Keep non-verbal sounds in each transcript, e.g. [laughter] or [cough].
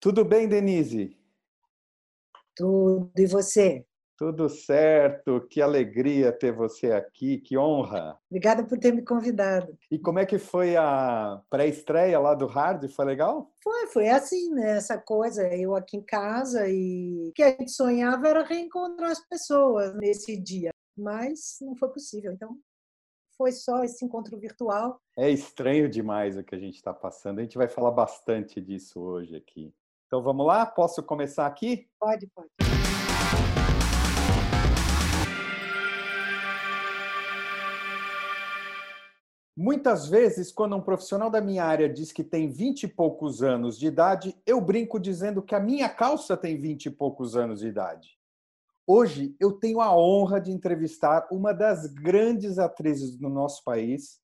Tudo bem, Denise? Tudo. E você? Tudo certo. Que alegria ter você aqui, que honra. Obrigada por ter me convidado. E como é que foi a pré-estreia lá do Hard? Foi legal? Foi, foi assim, né? Essa coisa, eu aqui em casa e o que a gente sonhava era reencontrar as pessoas nesse dia, mas não foi possível. Então, foi só esse encontro virtual. É estranho demais o que a gente está passando. A gente vai falar bastante disso hoje aqui. Então vamos lá? Posso começar aqui? Pode, pode. Muitas vezes, quando um profissional da minha área diz que tem vinte e poucos anos de idade, eu brinco dizendo que a minha calça tem vinte e poucos anos de idade. Hoje, eu tenho a honra de entrevistar uma das grandes atrizes do nosso país,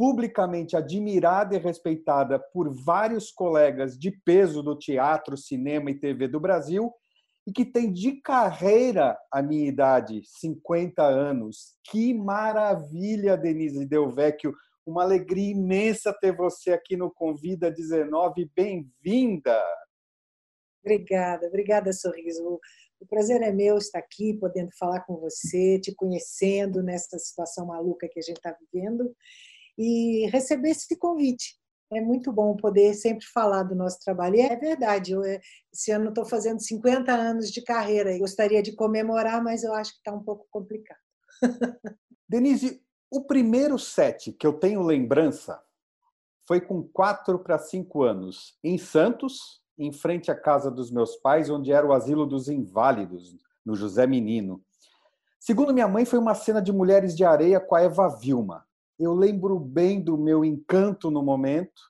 publicamente admirada e respeitada por vários colegas de peso do teatro, cinema e TV do Brasil, e que tem de carreira a minha idade, 50 anos. Que maravilha, Denise Delvecchio! Uma alegria imensa ter você aqui no Convida 19. Bem-vinda! Obrigada, obrigada, Sorriso. O prazer é meu estar aqui, podendo falar com você, te conhecendo nessa situação maluca que a gente está vivendo e receber esse convite. É muito bom poder sempre falar do nosso trabalho. E é verdade, eu, eh, esse ano estou fazendo 50 anos de carreira e gostaria de comemorar, mas eu acho que está um pouco complicado. [laughs] Denise, o primeiro set que eu tenho lembrança foi com quatro para cinco anos, em Santos, em frente à casa dos meus pais, onde era o asilo dos inválidos, no José Menino. Segundo minha mãe, foi uma cena de Mulheres de Areia com a Eva Vilma eu lembro bem do meu encanto no momento,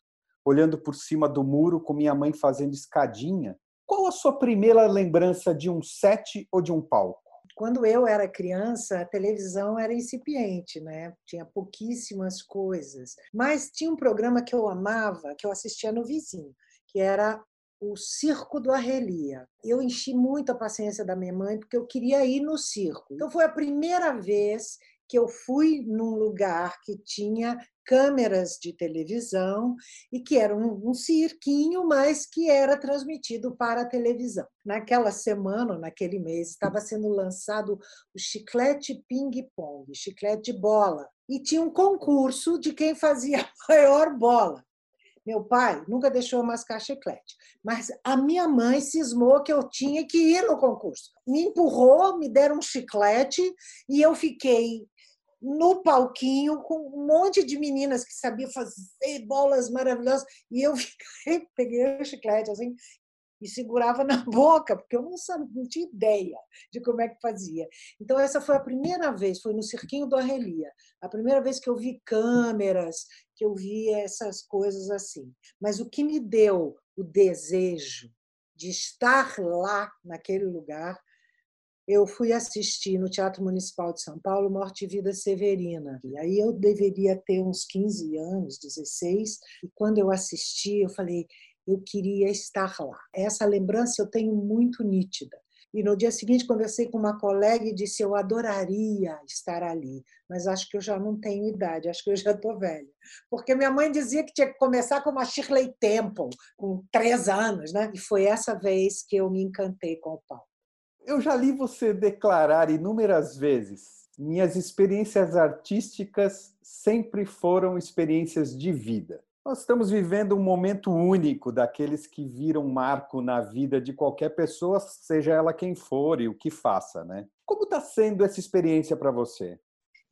olhando por cima do muro com minha mãe fazendo escadinha. Qual a sua primeira lembrança de um set ou de um palco? Quando eu era criança, a televisão era incipiente, né? Tinha pouquíssimas coisas. Mas tinha um programa que eu amava, que eu assistia no vizinho, que era o Circo do Arrelia. Eu enchi muito a paciência da minha mãe porque eu queria ir no circo. Então foi a primeira vez que eu fui num lugar que tinha câmeras de televisão e que era um, um, cirquinho, mas que era transmitido para a televisão. Naquela semana, naquele mês, estava sendo lançado o chiclete ping-pong, chiclete bola, e tinha um concurso de quem fazia a [laughs] maior bola. Meu pai nunca deixou mascar chiclete, mas a minha mãe cismou que eu tinha que ir no concurso. Me empurrou, me deram um chiclete e eu fiquei no palquinho com um monte de meninas que sabiam fazer bolas maravilhosas e eu [laughs] fiquei, peguei o chiclete assim e segurava na [laughs] boca porque eu não sabia, não tinha ideia de como é que fazia. Então essa foi a primeira vez, foi no cirquinho do Arrelia, a primeira vez que eu vi câmeras, que eu vi essas coisas assim. Mas o que me deu o desejo de estar lá naquele lugar eu fui assistir no Teatro Municipal de São Paulo Morte e Vida Severina. E aí eu deveria ter uns 15 anos, 16, e quando eu assisti, eu falei, eu queria estar lá. Essa lembrança eu tenho muito nítida. E no dia seguinte conversei com uma colega e disse: Eu adoraria estar ali, mas acho que eu já não tenho idade, acho que eu já estou velha. Porque minha mãe dizia que tinha que começar com uma Shirley Temple, com três anos, né? E foi essa vez que eu me encantei com o palco. Eu já li você declarar inúmeras vezes: minhas experiências artísticas sempre foram experiências de vida. Nós estamos vivendo um momento único daqueles que viram marco na vida de qualquer pessoa, seja ela quem for e o que faça, né? Como está sendo essa experiência para você?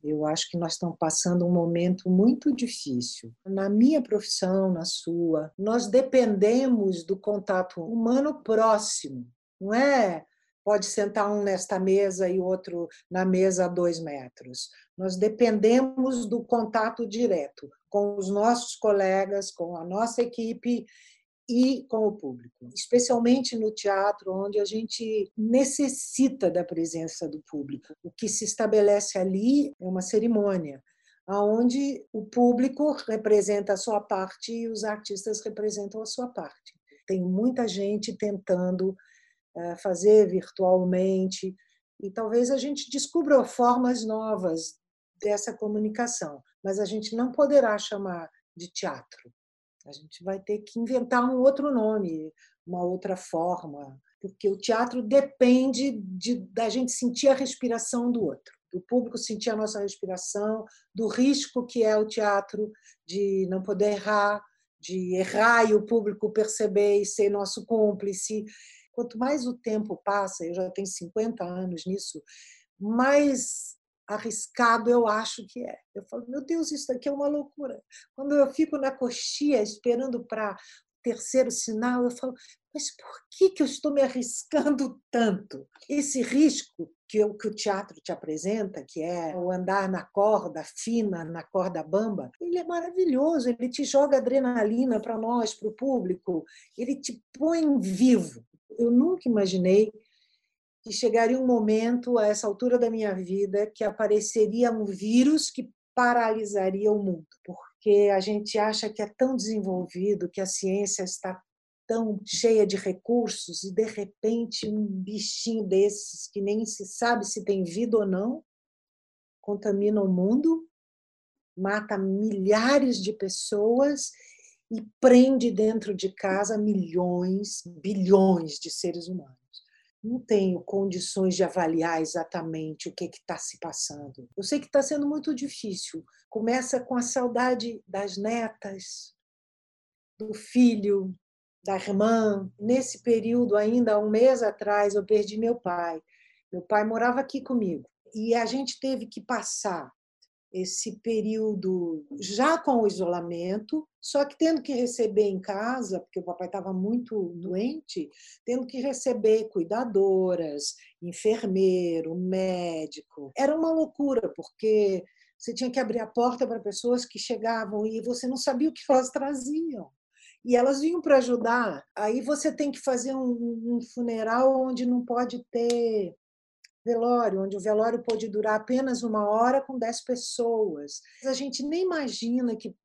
Eu acho que nós estamos passando um momento muito difícil. Na minha profissão, na sua, nós dependemos do contato humano próximo. Não é pode sentar um nesta mesa e outro na mesa a dois metros. Nós dependemos do contato direto com os nossos colegas, com a nossa equipe e com o público, especialmente no teatro, onde a gente necessita da presença do público. O que se estabelece ali é uma cerimônia, onde o público representa a sua parte e os artistas representam a sua parte. Tem muita gente tentando fazer virtualmente, e talvez a gente descubra formas novas dessa comunicação, mas a gente não poderá chamar de teatro. A gente vai ter que inventar um outro nome, uma outra forma, porque o teatro depende de, da gente sentir a respiração do outro, do público sentir a nossa respiração, do risco que é o teatro de não poder errar, de errar e o público perceber e ser nosso cúmplice. Quanto mais o tempo passa, eu já tenho 50 anos nisso, mais arriscado eu acho que é. Eu falo, meu Deus, isso daqui é uma loucura. Quando eu fico na coxia esperando para terceiro sinal, eu falo, mas por que, que eu estou me arriscando tanto? Esse risco que, que o teatro te apresenta, que é o andar na corda fina, na corda bamba, ele é maravilhoso, ele te joga adrenalina para nós, para o público, ele te põe vivo. Eu nunca imaginei que chegaria um momento, a essa altura da minha vida, que apareceria um vírus que paralisaria o mundo, porque a gente acha que é tão desenvolvido, que a ciência está tão cheia de recursos e de repente um bichinho desses que nem se sabe se tem vida ou não contamina o mundo, mata milhares de pessoas e prende dentro de casa milhões, bilhões de seres humanos não tenho condições de avaliar exatamente o que está se passando. Eu sei que está sendo muito difícil. Começa com a saudade das netas, do filho, da irmã. Nesse período, ainda há um mês atrás, eu perdi meu pai. Meu pai morava aqui comigo. E a gente teve que passar esse período já com o isolamento, só que tendo que receber em casa, porque o papai estava muito doente, tendo que receber cuidadoras, enfermeiro, médico. Era uma loucura, porque você tinha que abrir a porta para pessoas que chegavam e você não sabia o que elas traziam. E elas vinham para ajudar. Aí você tem que fazer um, um funeral onde não pode ter velório, onde o velório pode durar apenas uma hora com dez pessoas. A gente nem imagina que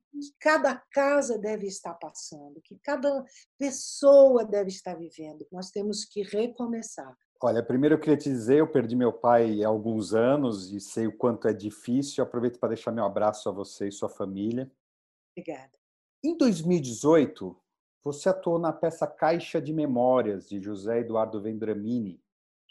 cada casa deve estar passando, que cada pessoa deve estar vivendo. Nós temos que recomeçar. Olha, primeiro eu queria te dizer, eu perdi meu pai há alguns anos e sei o quanto é difícil. Aproveito para deixar meu abraço a você e sua família. Obrigada. Em 2018, você atuou na peça Caixa de Memórias, de José Eduardo Vendramini,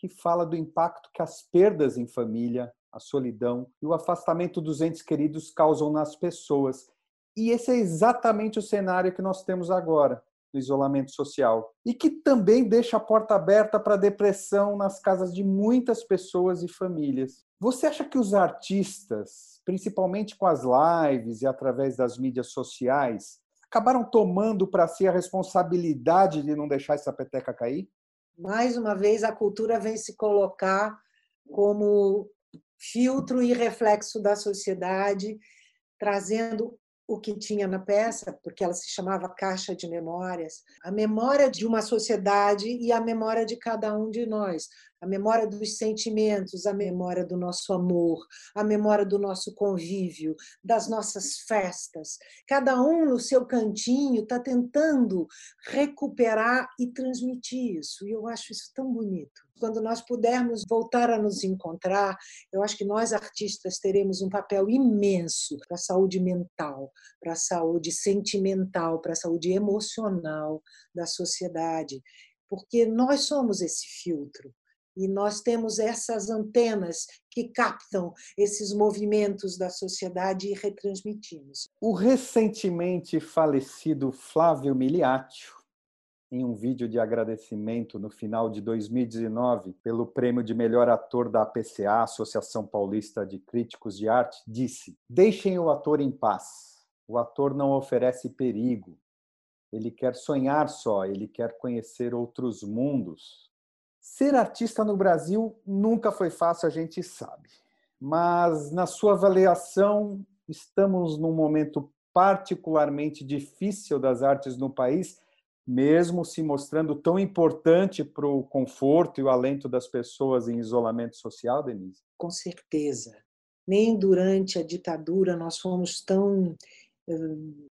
que fala do impacto que as perdas em família, a solidão e o afastamento dos entes queridos causam nas pessoas. E esse é exatamente o cenário que nós temos agora, no isolamento social. E que também deixa a porta aberta para depressão nas casas de muitas pessoas e famílias. Você acha que os artistas, principalmente com as lives e através das mídias sociais, acabaram tomando para si a responsabilidade de não deixar essa peteca cair? Mais uma vez, a cultura vem se colocar como filtro e reflexo da sociedade, trazendo o que tinha na peça, porque ela se chamava Caixa de Memórias, a memória de uma sociedade e a memória de cada um de nós, a memória dos sentimentos, a memória do nosso amor, a memória do nosso convívio, das nossas festas. Cada um no seu cantinho está tentando recuperar e transmitir isso, e eu acho isso tão bonito. Quando nós pudermos voltar a nos encontrar, eu acho que nós artistas teremos um papel imenso para a saúde mental, para a saúde sentimental, para a saúde emocional da sociedade, porque nós somos esse filtro. E nós temos essas antenas que captam esses movimentos da sociedade e retransmitimos. O recentemente falecido Flávio Miliaccio, em um vídeo de agradecimento no final de 2019 pelo prêmio de melhor ator da APCA, Associação Paulista de Críticos de Arte, disse: Deixem o ator em paz. O ator não oferece perigo. Ele quer sonhar só, ele quer conhecer outros mundos. Ser artista no Brasil nunca foi fácil, a gente sabe. Mas, na sua avaliação, estamos num momento particularmente difícil das artes no país, mesmo se mostrando tão importante para o conforto e o alento das pessoas em isolamento social, Denise? Com certeza. Nem durante a ditadura nós fomos tão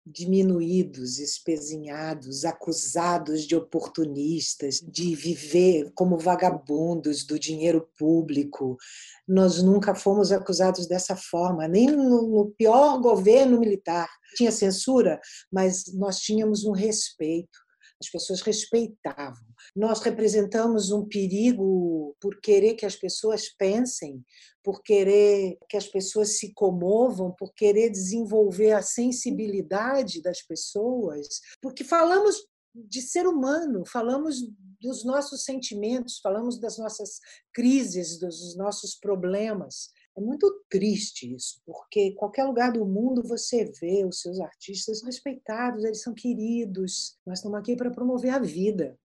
diminuídos, espezinhados, acusados de oportunistas, de viver como vagabundos do dinheiro público. Nós nunca fomos acusados dessa forma, nem no pior governo militar. Tinha censura, mas nós tínhamos um respeito as pessoas respeitavam. Nós representamos um perigo por querer que as pessoas pensem, por querer que as pessoas se comovam, por querer desenvolver a sensibilidade das pessoas, porque falamos de ser humano, falamos dos nossos sentimentos, falamos das nossas crises, dos nossos problemas. É muito triste isso, porque qualquer lugar do mundo você vê os seus artistas respeitados, eles são queridos. Nós estamos aqui para promover a vida,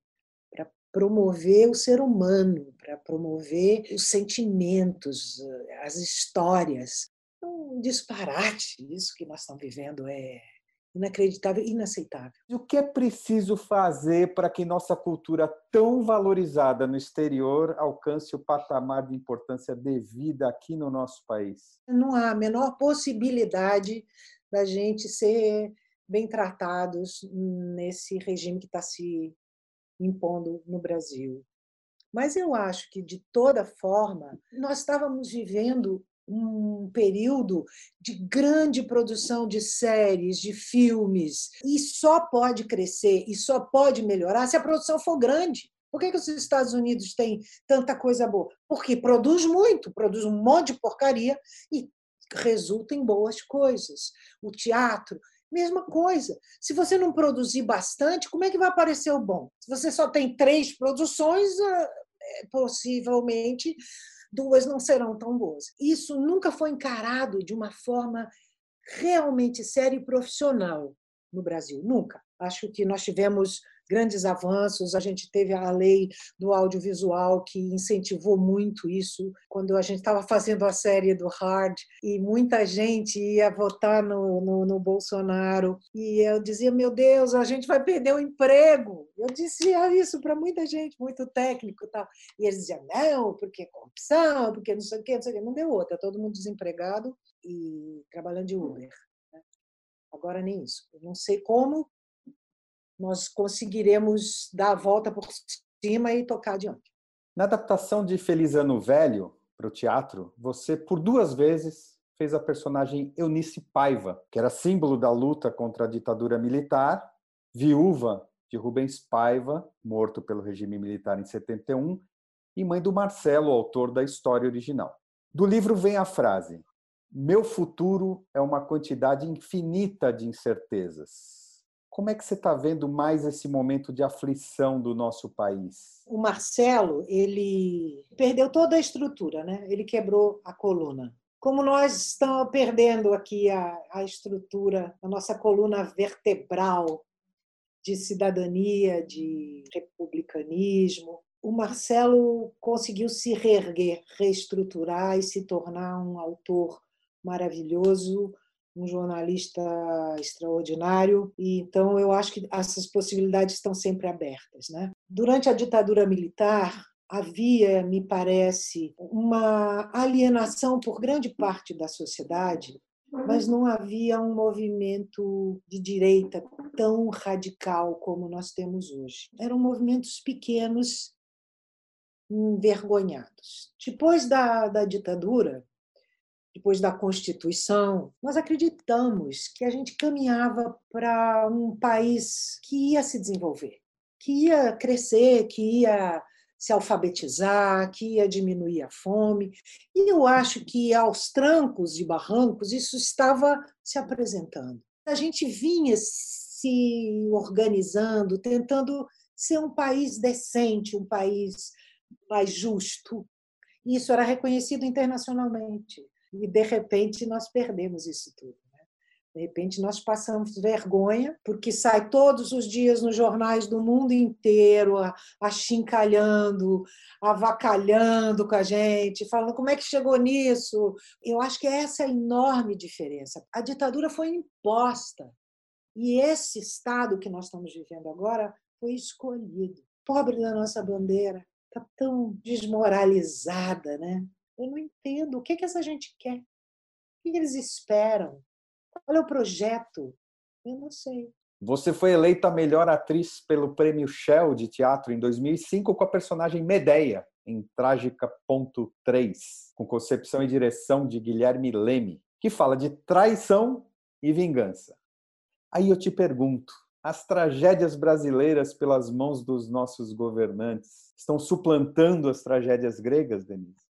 para promover o ser humano, para promover os sentimentos, as histórias. É um disparate isso que nós estamos vivendo é inacreditável, inaceitável. O que é preciso fazer para que nossa cultura tão valorizada no exterior alcance o patamar de importância devida aqui no nosso país? Não há a menor possibilidade da gente ser bem tratados nesse regime que está se impondo no Brasil. Mas eu acho que, de toda forma, nós estávamos vivendo um período de grande produção de séries, de filmes, e só pode crescer e só pode melhorar se a produção for grande. Por que, que os Estados Unidos têm tanta coisa boa? Porque produz muito, produz um monte de porcaria e resulta em boas coisas. O teatro, mesma coisa. Se você não produzir bastante, como é que vai aparecer o bom? Se você só tem três produções, ah, é, possivelmente duas não serão tão boas. Isso nunca foi encarado de uma forma realmente séria e profissional no Brasil, nunca. Acho que nós tivemos grandes avanços. A gente teve a lei do audiovisual que incentivou muito isso. Quando a gente estava fazendo a série do Hard e muita gente ia votar no, no, no, Bolsonaro e eu dizia: Meu Deus, a gente vai perder o emprego. Eu dizia isso para muita gente, muito técnico e tal. E eles diziam: Não, porque é corrupção, porque não sei o quê, não sei o quê. Não deu outra, todo mundo desempregado e trabalhando de Uber. Né? Agora nem isso. Eu não sei como nós conseguiremos dar a volta por cima e tocar adiante. Na adaptação de Feliz Ano Velho para o teatro, você, por duas vezes, fez a personagem Eunice Paiva, que era símbolo da luta contra a ditadura militar, viúva de Rubens Paiva, morto pelo regime militar em 71, e mãe do Marcelo, autor da história original. Do livro vem a frase: Meu futuro é uma quantidade infinita de incertezas como é que você está vendo mais esse momento de aflição do nosso país? O Marcelo, ele perdeu toda a estrutura, né? Ele quebrou a coluna. Como nós estamos perdendo aqui a, a estrutura, a nossa coluna vertebral de cidadania, de republicanismo, o Marcelo conseguiu se reerguer, reestruturar e se tornar um autor maravilhoso, um jornalista extraordinário, e então eu acho que essas possibilidades estão sempre abertas. Né? Durante a ditadura militar, havia, me parece, uma alienação por grande parte da sociedade, mas não havia um movimento de direita tão radical como nós temos hoje. Eram movimentos pequenos, envergonhados. Depois da, da ditadura, depois da Constituição, nós acreditamos que a gente caminhava para um país que ia se desenvolver, que ia crescer, que ia se alfabetizar, que ia diminuir a fome. E eu acho que aos trancos e barrancos isso estava se apresentando. A gente vinha se organizando, tentando ser um país decente, um país mais justo. Isso era reconhecido internacionalmente e de repente nós perdemos isso tudo. Né? De repente nós passamos vergonha, porque sai todos os dias nos jornais do mundo inteiro achincalhando, avacalhando com a gente, falando como é que chegou nisso. Eu acho que é essa a enorme diferença. A ditadura foi imposta e esse Estado que nós estamos vivendo agora foi escolhido. Pobre da nossa bandeira, está tão desmoralizada, né? Eu não entendo. O que, que essa gente quer? O que, que eles esperam? Qual é o projeto? Eu não sei. Você foi eleita a melhor atriz pelo Prêmio Shell de Teatro em 2005 com a personagem Medeia, em Trágica.3, com concepção e direção de Guilherme Leme, que fala de traição e vingança. Aí eu te pergunto, as tragédias brasileiras pelas mãos dos nossos governantes estão suplantando as tragédias gregas, Denise?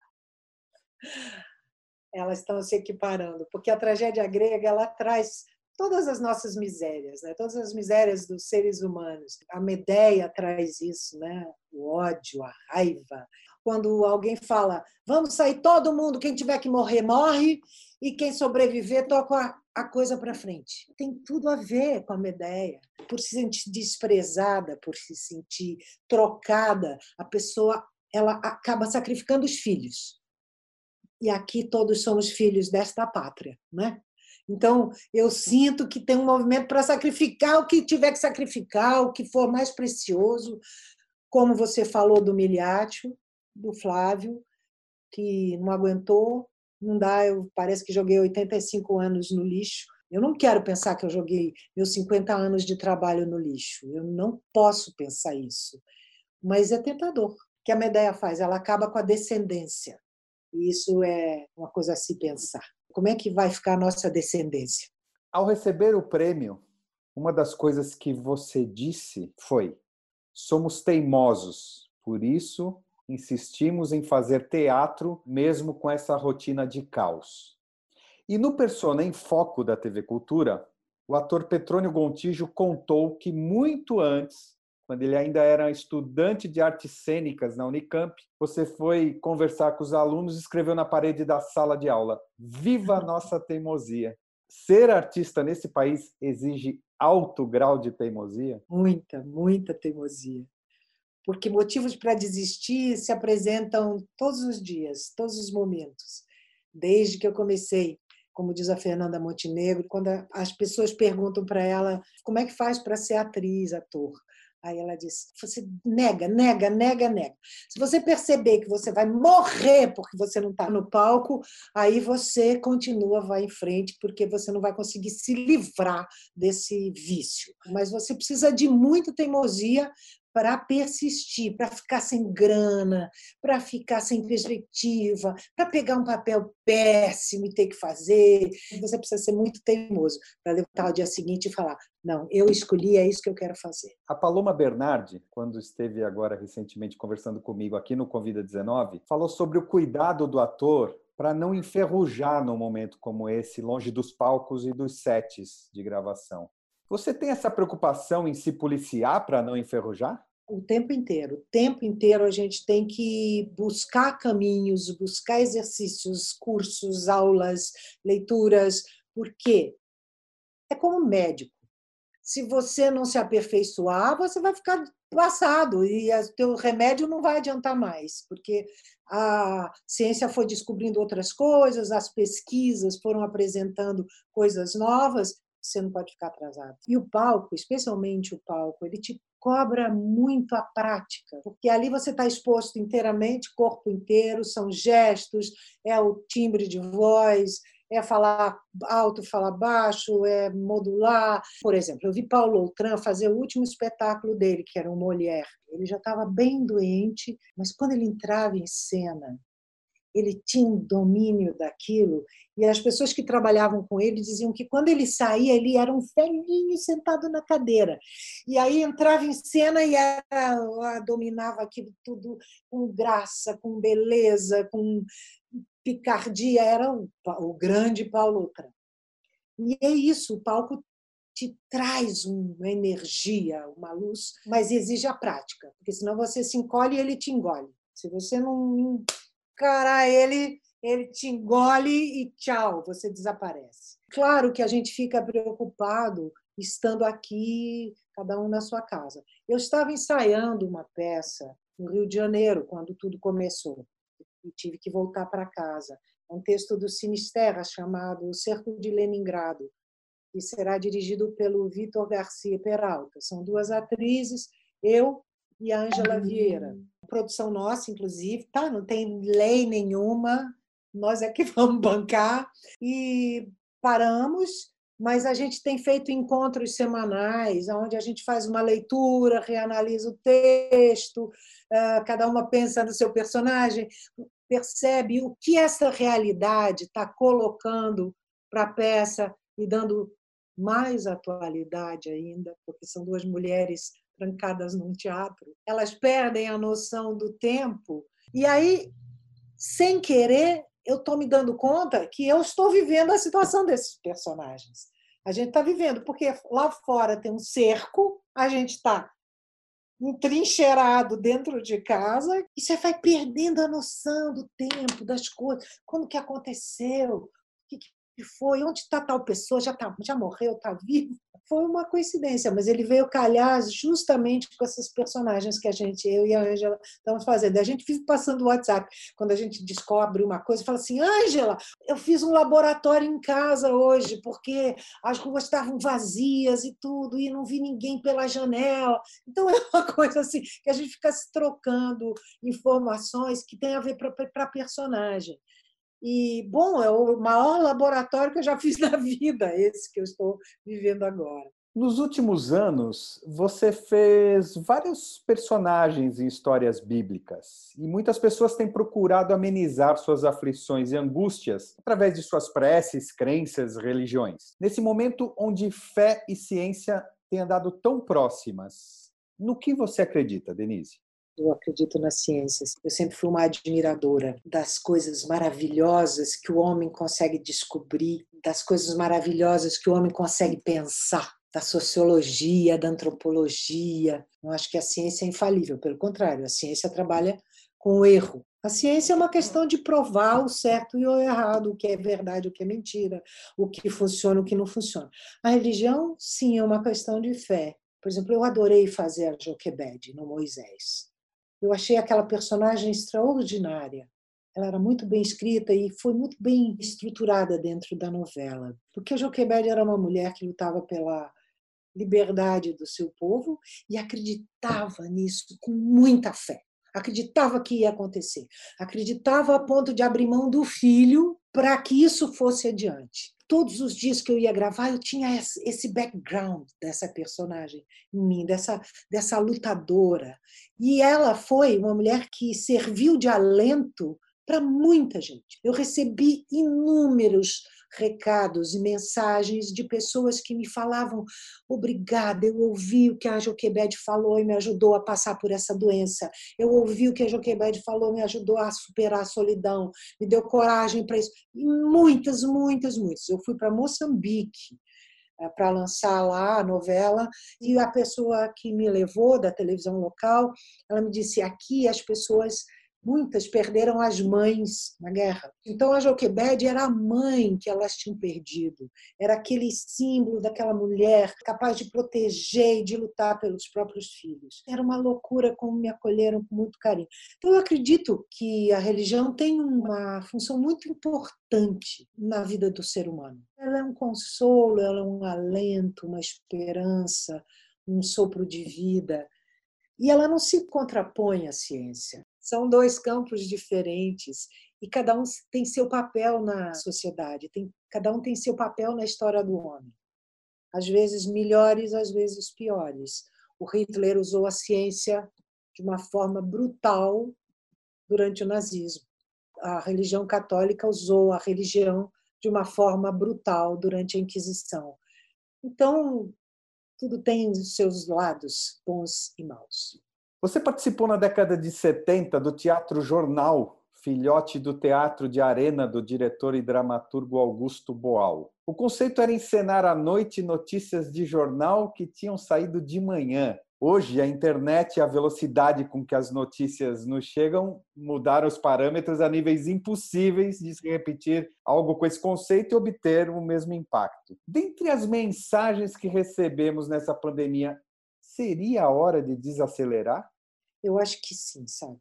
Elas estão se equiparando, porque a tragédia grega ela traz todas as nossas misérias, né? todas as misérias dos seres humanos. A Medeia traz isso, né? o ódio, a raiva. Quando alguém fala, vamos sair todo mundo, quem tiver que morrer, morre, e quem sobreviver, toca a, coisa para frente. Tem tudo a ver com a Medeia. Por se sentir desprezada, por se sentir trocada, a pessoa ela acaba sacrificando os filhos. E aqui todos somos filhos desta pátria, né? Então, eu sinto que tem um movimento para sacrificar o que tiver que sacrificar, o que for mais precioso, como você falou do Miliátio, do Flávio, que não aguentou, não dá, eu parece que joguei 85 anos no lixo. Eu não quero pensar que eu joguei meus 50 anos de trabalho no lixo. Eu não posso pensar isso. Mas é tentador. O que a Medeia faz? Ela acaba com a descendência. E isso é uma coisa a se pensar. Como é que vai ficar a nossa descendência? Ao receber o prêmio, uma das coisas que você disse foi: somos teimosos, por isso insistimos em fazer teatro mesmo com essa rotina de caos. E no Persona em Foco da TV Cultura, o ator Petrônio Gontijo contou que muito antes quando ele ainda era estudante de artes cênicas na Unicamp, você foi conversar com os alunos e escreveu na parede da sala de aula: Viva a [laughs] nossa teimosia! Ser artista nesse país exige alto grau de teimosia? Muita, muita teimosia. Porque motivos para desistir se apresentam todos os dias, todos os momentos. Desde que eu comecei, como diz a Fernanda Montenegro, quando as pessoas perguntam para ela como é que faz para ser atriz, ator. Aí ela disse: você nega, nega, nega, nega. Se você perceber que você vai morrer porque você não está no palco, aí você continua, vai em frente, porque você não vai conseguir se livrar desse vício. Mas você precisa de muita teimosia para persistir, para ficar sem grana, para ficar sem perspectiva, para pegar um papel péssimo e ter que fazer. Você precisa ser muito teimoso para levantar o dia seguinte e falar: não, eu escolhi, é isso que eu quero fazer. A Paloma Bernardi, quando esteve agora recentemente conversando comigo aqui no Convida 19, falou sobre o cuidado do ator para não enferrujar num momento como esse, longe dos palcos e dos sets de gravação. Você tem essa preocupação em se policiar para não enferrujar? O tempo inteiro. O tempo inteiro a gente tem que buscar caminhos, buscar exercícios, cursos, aulas, leituras. Por quê? É como médico. Se você não se aperfeiçoar, você vai ficar passado e o teu remédio não vai adiantar mais, porque a ciência foi descobrindo outras coisas, as pesquisas foram apresentando coisas novas você não pode ficar atrasado. E o palco, especialmente o palco, ele te cobra muito a prática, porque ali você está exposto inteiramente, corpo inteiro, são gestos, é o timbre de voz, é falar alto, falar baixo, é modular. Por exemplo, eu vi Paulo Outram fazer o último espetáculo dele, que era um Molière. Ele já estava bem doente, mas quando ele entrava em cena, ele tinha um domínio daquilo, e as pessoas que trabalhavam com ele diziam que quando ele saía, ele era um velhinho sentado na cadeira. E aí entrava em cena e era, dominava aquilo tudo com graça, com beleza, com picardia. Era o, o grande Paulo Outram. E é isso, o palco te traz uma energia, uma luz, mas exige a prática, porque senão você se encolhe e ele te engole. Se você não encarar ele, ele te engole e tchau, você desaparece. Claro que a gente fica preocupado estando aqui, cada um na sua casa. Eu estava ensaiando uma peça no Rio de Janeiro, quando tudo começou, e tive que voltar para casa. É um texto do Sinisterra chamado O Cerco de Leningrado, que será dirigido pelo Vitor Garcia Peralta. São duas atrizes, eu e a Ângela Vieira. Produção nossa, inclusive, tá? Não tem lei nenhuma, nós é que [laughs] vamos bancar. E paramos mas a gente tem feito encontros semanais, onde a gente faz uma leitura, reanalisa o texto, ah, cada uma pensa no seu personagem, percebe o que essa realidade está colocando para a peça e dando mais atualidade ainda, porque são duas mulheres trancadas num teatro. Elas perdem a noção do tempo e aí, sem querer, eu estou me dando conta que eu estou vivendo a situação desses personagens. A gente está vivendo, porque lá fora tem um cerco, a gente está entrincheirado dentro de casa e você vai perdendo a noção do tempo, das coisas, quando que aconteceu, o que, que foi, onde está tal pessoa, já, tá, já morreu, está vivo. [laughs] Foi uma coincidência, mas ele veio calhar justamente com esses personagens que a gente, eu e a Ângela, estamos fazendo. A gente vive passando o WhatsApp. Quando a gente descobre uma coisa, fala assim: Ângela, eu fiz um laboratório em casa hoje, porque as ruas estavam vazias e tudo, e não vi ninguém pela janela. Então [laughs] é uma coisa assim, que a gente fica se trocando informações que tem a ver para personagem. E, bom, é o maior laboratório que eu já [laughs] fiz na vida, esse que eu estou vivendo agora. Nos últimos anos, você fez vários personagens em histórias bíblicas e muitas pessoas têm procurado amenizar suas aflições e angústias através de suas preces, crenças, religiões. Nesse momento onde fé e ciência têm andado tão próximas, no que você acredita, Denise? Eu acredito nas ciências. Eu sempre fui uma admiradora das coisas maravilhosas que o homem consegue descobrir, das coisas maravilhosas que o homem consegue pensar, da sociologia, da antropologia. Não acho que a ciência é infalível, pelo contrário, a ciência trabalha com o erro. A ciência é uma questão de provar o certo e o errado, o que é verdade, o que é mentira, o que funciona, o que não funciona. A religião, sim, é uma questão de fé. Por exemplo, eu adorei fazer a Joquebed no Moisés. Eu achei aquela personagem extraordinária. Ela era muito bem escrita e foi muito bem estruturada dentro da novela. Porque a Joquebed era uma mulher que lutava pela liberdade do seu povo e acreditava nisso com muita fé. Acreditava que ia acontecer. Acreditava a ponto de abrir mão do filho para que isso fosse adiante todos os dias que eu ia gravar, eu tinha esse background dessa personagem em mim, dessa, dessa lutadora. E ela foi uma mulher que serviu de alento para muita gente. Eu recebi inúmeros recados e mensagens de pessoas que me falavam obrigada, eu ouvi o que a Joquebed falou e me ajudou a passar por essa doença. Eu ouvi o que a Joquebed falou e me ajudou a superar a solidão, me deu coragem para isso. E muitas, muitas, muitas. Eu fui para Moçambique eh, para lançar lá a novela e a pessoa que me levou da televisão local, ela me disse aqui as pessoas Muitas perderam as mães na guerra. Então a Joquebed era a mãe que elas tinham perdido. Era aquele símbolo daquela mulher capaz de proteger e de lutar pelos próprios filhos. Era uma loucura como me acolheram com muito carinho. Então eu acredito que a religião tem uma função muito importante na vida do ser humano. Ela é um consolo, ela é um alento, uma esperança, um sopro de vida. E ela não se contrapõe à ciência. São dois campos diferentes e cada um tem seu papel na sociedade, tem, cada um tem seu papel na história do homem. Às vezes melhores, às vezes piores. O Hitler usou a ciência de uma forma brutal durante o nazismo. A religião católica usou a religião de uma forma brutal durante a Inquisição. Então, tudo tem seus lados bons e maus. Você participou na década de 70 do Teatro Jornal, filhote do Teatro de Arena do diretor e dramaturgo Augusto Boal. O conceito era encenar à noite notícias de jornal que tinham saído de manhã. Hoje, a internet e a velocidade com que as notícias nos chegam mudaram os parâmetros a níveis impossíveis de se repetir algo com esse conceito e obter o mesmo impacto. Dentre as mensagens que recebemos nessa pandemia, seria a hora de desacelerar? Eu acho que sim, sabe?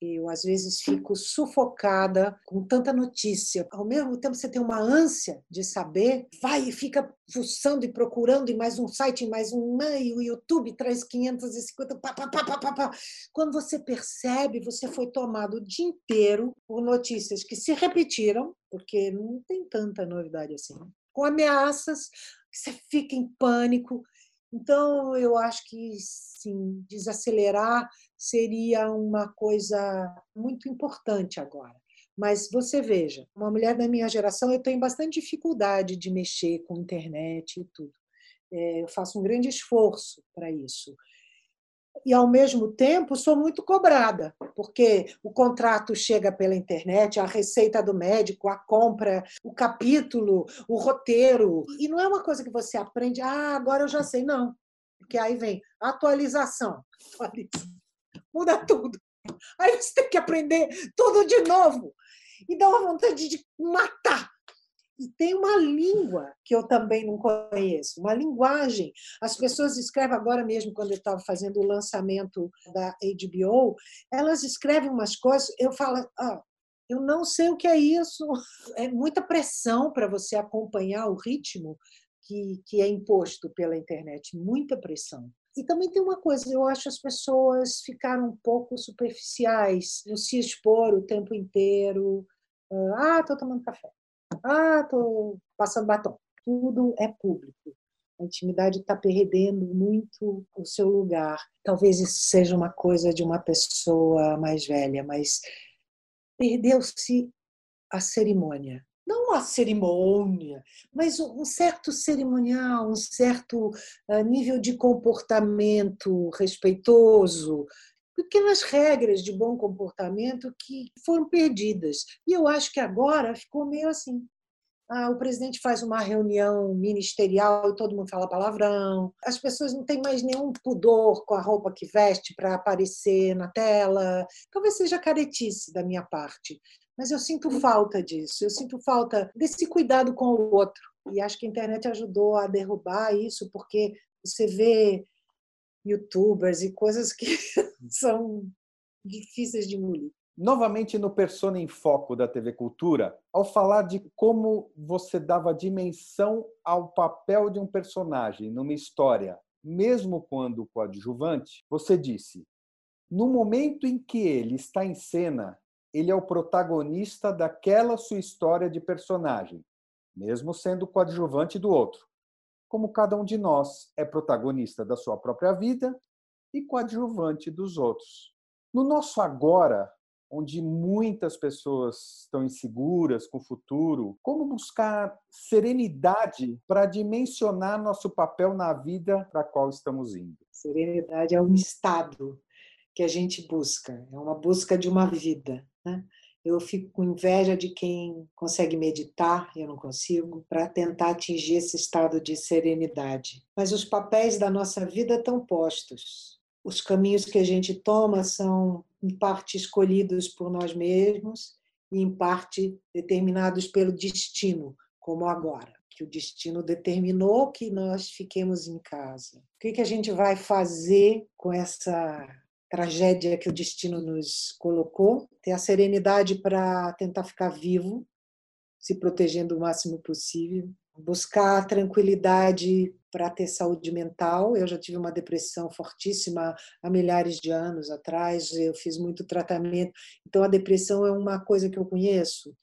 Eu, às vezes, fico sufocada com tanta notícia. Ao mesmo tempo, você tem uma ânsia de saber, vai e fica fuçando e procurando, e mais um site, e mais um, e o YouTube traz 550. Pá, pá, pá, pá, pá. Quando você percebe, você foi tomado o dia inteiro por notícias que se repetiram, porque não tem tanta novidade assim com ameaças, você fica em pânico. Então, eu acho que, sim, desacelerar seria uma coisa muito importante agora. Mas você veja, uma mulher da minha geração, eu tenho bastante dificuldade de mexer com internet e tudo. É, eu faço um grande esforço para isso e, ao mesmo tempo, sou muito cobrada, porque o contrato chega pela internet, a receita do médico, a compra, o capítulo, o roteiro. E não é uma coisa que você aprende, ah, agora eu já sei. Não. Porque aí vem atualização. [laughs] Muda tudo. Aí você tem que aprender tudo de novo. E dá uma vontade de matar e tem uma língua que eu também não conheço, uma linguagem. As pessoas escrevem agora mesmo, quando eu estava fazendo o lançamento da HBO, elas escrevem umas coisas, eu falo, ah, eu não sei o que é isso. É muita pressão para você acompanhar o ritmo que, que é imposto pela internet, muita pressão. E também tem uma coisa, eu acho as pessoas ficaram um pouco superficiais, não se expor o tempo inteiro. Ah, estou tomando café. Ah, estou passando batom. Tudo é público. A intimidade está perdendo muito o seu lugar. Talvez isso seja uma coisa de uma pessoa mais velha, mas perdeu-se a cerimônia. Não a cerimônia, mas um certo cerimonial, um certo ah, nível de comportamento respeitoso, pequenas regras de bom comportamento que foram perdidas. E eu acho que agora ficou meio assim. Ah, o presidente faz uma reunião ministerial e todo mundo fala palavrão. As pessoas não têm mais nenhum pudor com a roupa que veste para aparecer na tela. Talvez seja caretice da minha parte, mas eu sinto falta disso. Eu sinto falta desse cuidado com o outro. E acho que a internet ajudou a derrubar isso, porque você vê youtubers e coisas que [laughs] [laughs] são difíceis de engolir. Novamente no Persona em Foco da TV Cultura, ao falar de como você dava dimensão ao papel de um personagem numa história, mesmo quando coadjuvante, você disse: no momento em que ele está em cena, ele é o protagonista daquela sua história de personagem, mesmo sendo coadjuvante do outro como cada um de nós é protagonista da sua própria vida e coadjuvante dos outros. No nosso agora, onde muitas pessoas estão inseguras com o futuro, como buscar serenidade para dimensionar nosso papel na vida para a qual estamos indo? Serenidade é um estado que a gente busca, é uma busca de uma vida. Né? Eu fico com inveja de quem consegue meditar, eu não consigo, para tentar atingir esse estado de serenidade. Mas os papéis da nossa vida estão postos. Os caminhos que a gente toma são, em parte, escolhidos por nós mesmos e, em parte, determinados pelo destino, como agora que o destino determinou que nós fiquemos em casa. O que, a gente vai fazer com essa tragédia que o destino nos colocou, ter a serenidade para tentar ficar vivo, se protegendo o máximo possível, buscar tranquilidade para ter saúde mental. Eu já tive uma depressão fortíssima há milhares de anos atrás, eu fiz muito tratamento. Então a depressão é uma coisa que eu conheço.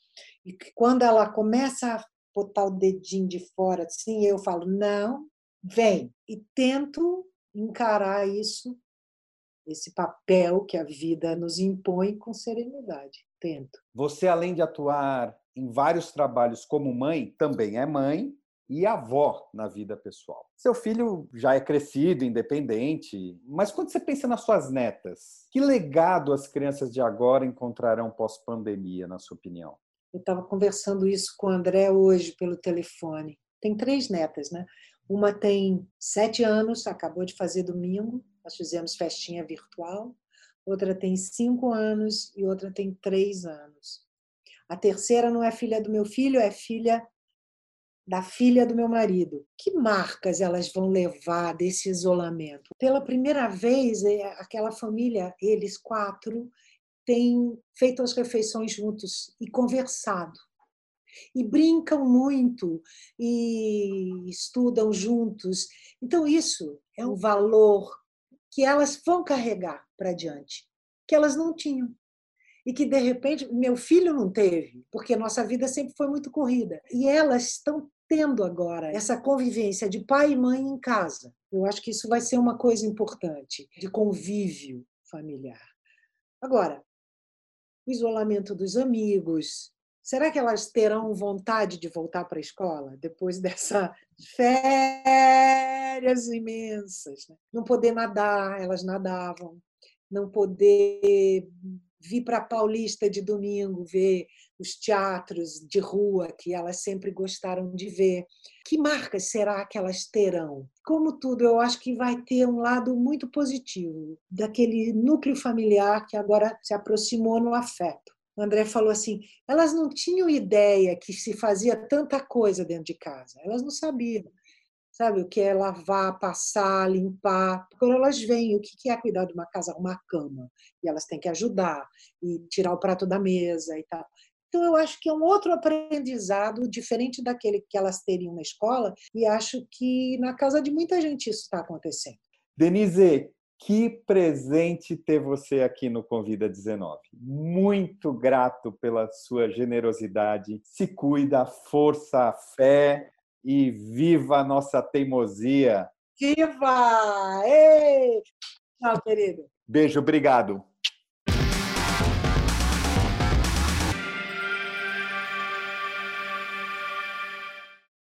E que quando ela começa a botar o dedinho de fora assim, eu falo: "Não, vem". E tento encarar isso esse papel que a vida nos impõe com serenidade. Tento. Você, além de atuar em vários trabalhos como mãe, também é mãe e avó na vida pessoal. Seu filho já é crescido, independente, mas quando você pensa nas suas netas, que legado as crianças de agora encontrarão pós-pandemia, na sua opinião? Eu estava conversando isso com o André hoje pelo telefone. Tem três netas, né? Uma tem sete anos, acabou de fazer domingo, nós fizemos festinha virtual. Outra tem cinco anos e outra tem três anos. A terceira não é filha do meu filho, é filha da filha do meu marido. Que marcas elas vão levar desse isolamento? Pela primeira vez, é, aquela família, eles quatro, têm feito as refeições juntos e conversado. E brincam muito, e estudam juntos. Então, isso é um valor que elas vão carregar para diante, que elas não tinham. E que, de repente, meu filho não teve, porque nossa vida sempre foi muito corrida. E elas estão tendo agora essa convivência de pai e mãe em casa. Eu acho que isso vai ser uma coisa importante de convívio familiar. Agora, o isolamento dos amigos, será que elas terão vontade de voltar para a escola depois dessa [laughs] férias imensas? Né? Não poder nadar, elas nadavam, não poder vir para Paulista de domingo ver os teatros de rua que elas sempre gostaram de ver. Que marcas será que elas terão? Como tudo, eu acho que vai ter um lado muito positivo daquele núcleo familiar que agora se aproximou no afeto. O André falou assim: elas não tinham ideia que se fazia tanta coisa dentro de casa, elas não sabiam sabe? O que é lavar, passar, limpar. Quando elas veem o que é cuidar de uma casa, uma cama, e elas têm que ajudar e tirar o prato da mesa e tal. Então, eu acho que é um outro aprendizado diferente daquele que elas teriam na escola, e acho que na casa de muita gente isso está acontecendo. Denise, que presente ter você aqui no Convida 19. Muito grato pela sua generosidade. Se cuida, força, fé e viva a nossa teimosia. Viva! Ei! Tchau, querido. Beijo, obrigado.